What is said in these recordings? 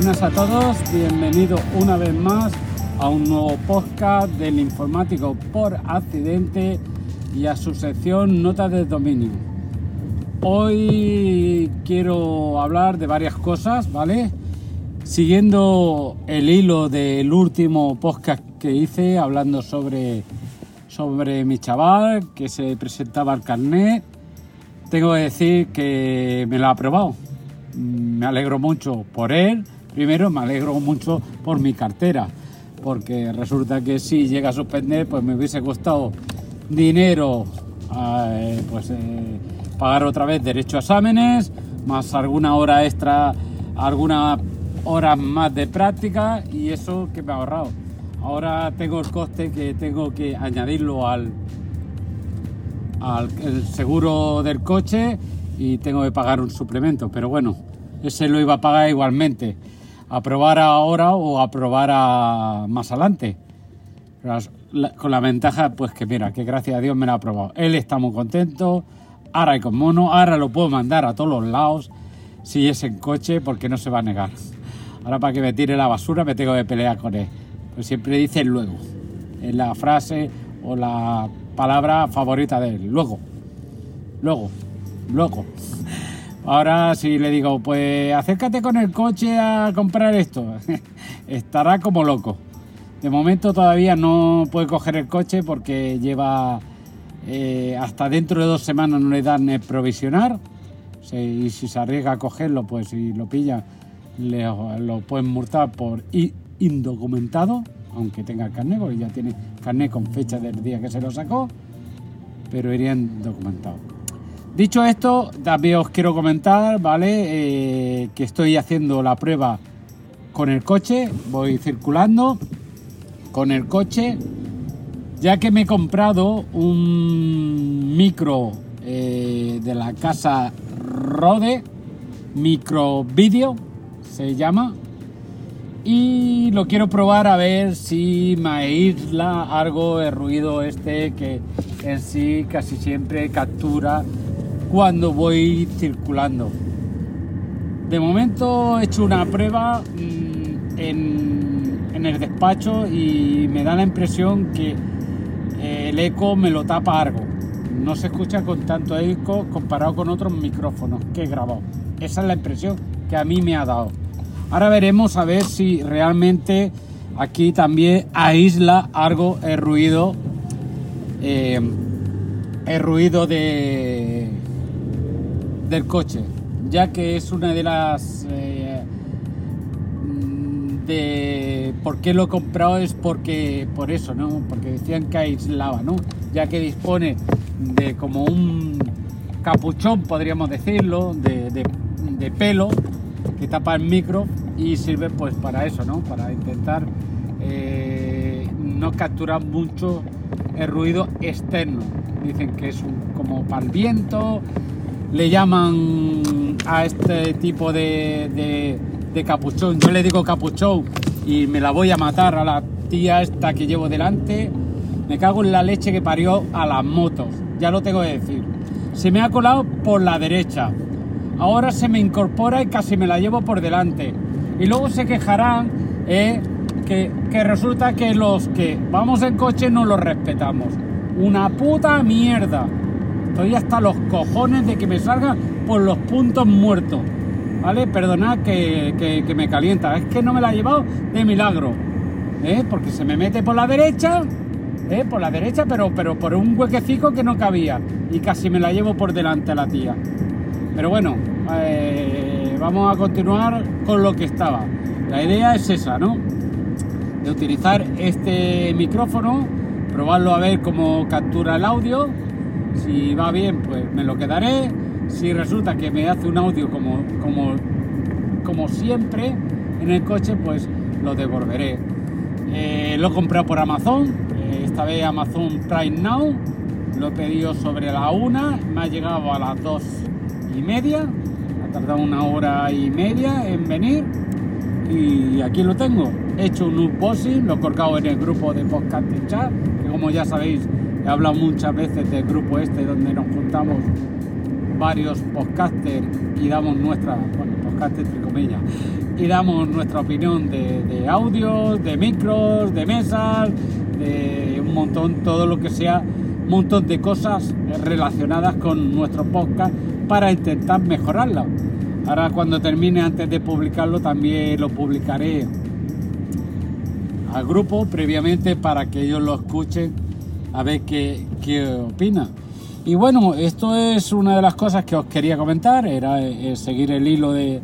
Buenas a todos, bienvenidos una vez más a un nuevo podcast del informático por accidente y a su sección Notas de Dominio. Hoy quiero hablar de varias cosas, ¿vale? Siguiendo el hilo del último podcast que hice hablando sobre, sobre mi chaval que se presentaba al carnet, tengo que decir que me lo ha aprobado. Me alegro mucho por él. Primero me alegro mucho por mi cartera, porque resulta que si llega a suspender, pues me hubiese costado dinero, eh, pues eh, pagar otra vez derecho a exámenes, más alguna hora extra, alguna hora más de práctica y eso que me ha ahorrado. Ahora tengo el coste que tengo que añadirlo al, al el seguro del coche y tengo que pagar un suplemento, pero bueno, ese lo iba a pagar igualmente. Aprobar ahora o aprobar a más adelante. con la ventaja, pues que mira, que gracias a Dios me lo ha aprobado. Él está muy contento, ahora hay con mono, ahora lo puedo mandar a todos los lados si es en coche porque no se va a negar. Ahora para que me tire la basura me tengo que pelear con él. Pues siempre dice luego. Es la frase o la palabra favorita de él. Luego. Luego. Luego. Ahora si le digo, pues acércate con el coche a comprar esto, estará como loco. De momento todavía no puede coger el coche porque lleva eh, hasta dentro de dos semanas no le dan el provisionar. y si se arriesga a cogerlo, pues si lo pilla, le, lo pueden multar por indocumentado, aunque tenga carnet, porque ya tiene carnet con fecha del día que se lo sacó, pero irían documentados. Dicho esto, también os quiero comentar, ¿vale? Eh, que estoy haciendo la prueba con el coche, voy circulando con el coche, ya que me he comprado un micro eh, de la casa Rode, micro video se llama, y lo quiero probar a ver si me aísla algo el ruido este que en sí casi siempre captura cuando voy circulando. De momento he hecho una prueba mm, en, el despacho y me da la impresión que eh, el eco me lo tapa algo. No se escucha con tanto eco comparado con otros micrófonos que he grabado. Esa es la impresión que a mí me ha dado. Ahora veremos a ver si realmente aquí también aísla algo el ruido. Eh, el ruido de, del coche, ya que es una de las... Eh, de por qué lo he comprado es porque por eso, ¿no? Porque decían que aislaba, ¿no? Ya que dispone de como un capuchón, podríamos decirlo, de, de, pelo que tapa el micro y sirve pues para eso, ¿no? Para intentar eh, no capturar mucho el ruido externo. Dicen que es un, como para el viento, le llaman a este tipo de, de, capuchón. Yo le digo capuchón y me la voy a matar a la tía esta que llevo delante. Me cago en la leche que parió a las motos, ya lo tengo que decir. Se me ha colado por la derecha. Ahora se me incorpora y casi me la llevo por delante. Y luego se quejarán eh, que, que resulta que los que vamos en coche no los respetamos. Una puta mierda. Estoy hasta los cojones de que me salga por los puntos muertos. ¿Vale? Perdonad que, me calienta. Es que no me la he llevado de milagro. ¿eh? Porque se me mete por la derecha. ¿eh? Por la derecha, pero, pero por un huequecico que no cabía. Y casi me la llevo por delante a la tía. Pero bueno, eh, vamos a continuar con lo que estaba. La idea es esa, ¿no? De utilizar este micrófono, probarlo a ver cómo captura el audio si va bien, pues me lo quedaré. Si resulta que me hace un audio como, como, como siempre en el coche, pues lo devolveré. Eh, lo he comprado por Amazon, eh, esta vez Amazon Prime Now. Lo he pedido sobre la una, me ha llegado a las dos y media. Ha tardado una hora y media en venir. Y aquí lo tengo. He hecho un unboxing, lo he colgado en el grupo de podcast chat, que como ya sabéis He hablado muchas veces del grupo este donde nos juntamos varios podcasters y damos nuestra, bueno, podcast entre comillas, y damos nuestra opinión de, de audios, de micros, de mesas, de un montón, todo lo que sea, un montón de cosas relacionadas con nuestro podcast para intentar mejorarlo. Ahora cuando termine, antes de publicarlo, también lo publicaré al grupo previamente para que ellos lo escuchen a ver qué, qué opinan. Y bueno, esto es una de las cosas que os quería comentar, era eh, seguir el hilo de,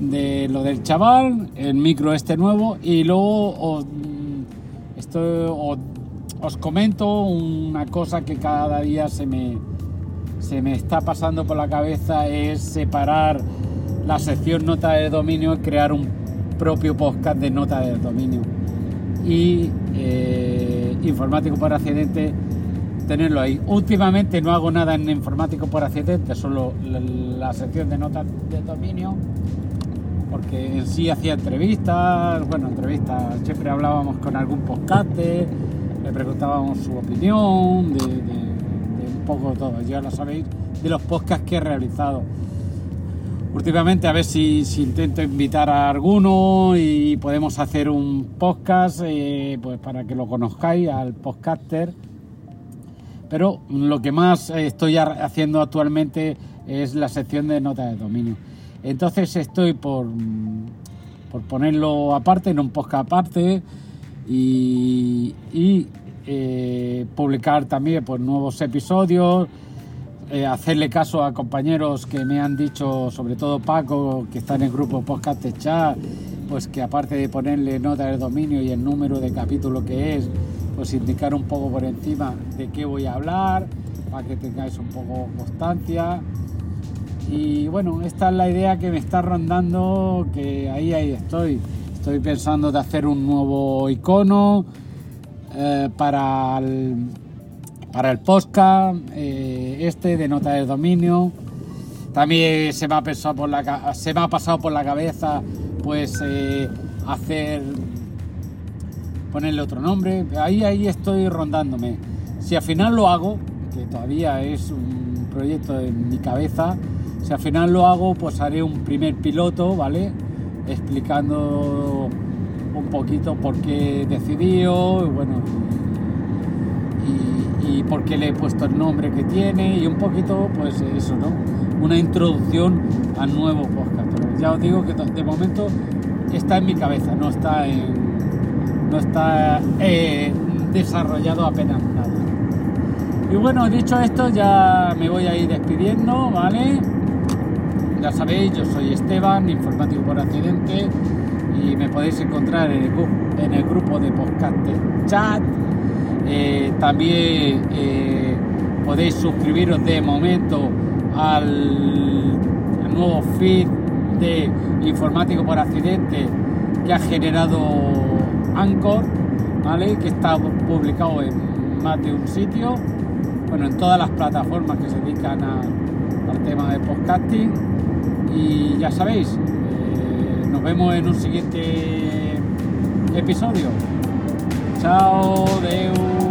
de lo del chaval, el micro este nuevo y luego os, esto, os, os comento una cosa que cada día se me, se me está pasando por la cabeza es separar la sección nota de dominio y crear un propio podcast de nota de dominio. Y eh, informático por accidente, tenerlo ahí. Últimamente no hago nada en informático por accidente, solo la, sección de notas de dominio, porque en sí hacía entrevistas, bueno, entrevistas, siempre hablábamos con algún podcaster, le preguntábamos su opinión, de, de, de un poco todo, ya lo sabéis, de los podcasts que he realizado últimamente a ver si, intento invitar a alguno y podemos hacer un podcast eh, pues para que lo conozcáis al podcaster. Pero lo que más estoy haciendo actualmente es la sección de notas de dominio. Entonces estoy por, por ponerlo aparte en un podcast aparte y, y eh, publicar también pues, nuevos episodios eh, hacerle caso a compañeros que me han dicho, sobre todo Paco, que está en el grupo Podcast Chat, pues que aparte de ponerle nota del dominio y el número de capítulo que es, pues indicar un poco por encima de qué voy a hablar, para que tengáis un poco constancia. Y bueno, esta es la idea que me está rondando, que ahí, ahí estoy. Estoy pensando de hacer un nuevo icono eh, para el para el podcast, eh, este de nota de dominio. También se me ha, pensado por la, se me ha pasado por la cabeza pues eh, hacer ponerle otro nombre. Ahí, ahí estoy rondándome. Si al final lo hago, que todavía es un proyecto en mi cabeza, si al final lo hago, pues haré un primer piloto, ¿vale? Explicando un poquito por qué he decidido, bueno, y por qué le he puesto el nombre que tiene y un poquito, pues eso, ¿no? Una introducción al nuevo podcast. Pero ya os digo que de momento está en mi cabeza, no está en, no está eh, desarrollado apenas nada. Y bueno, dicho esto, ya me voy a ir despidiendo, ¿vale? Ya sabéis, yo soy Esteban, informático por accidente, y me podéis encontrar en el, grupo de podcast chat eh, también eh, podéis suscribiros de momento al, nuevo feed de Informático por Accidente que ha generado Anchor, ¿vale? que está publicado en más de un sitio, bueno, en todas las plataformas que se dedican al tema de podcasting. Y ya sabéis, eh, nos vemos en un siguiente episodio. Tchau, Deus.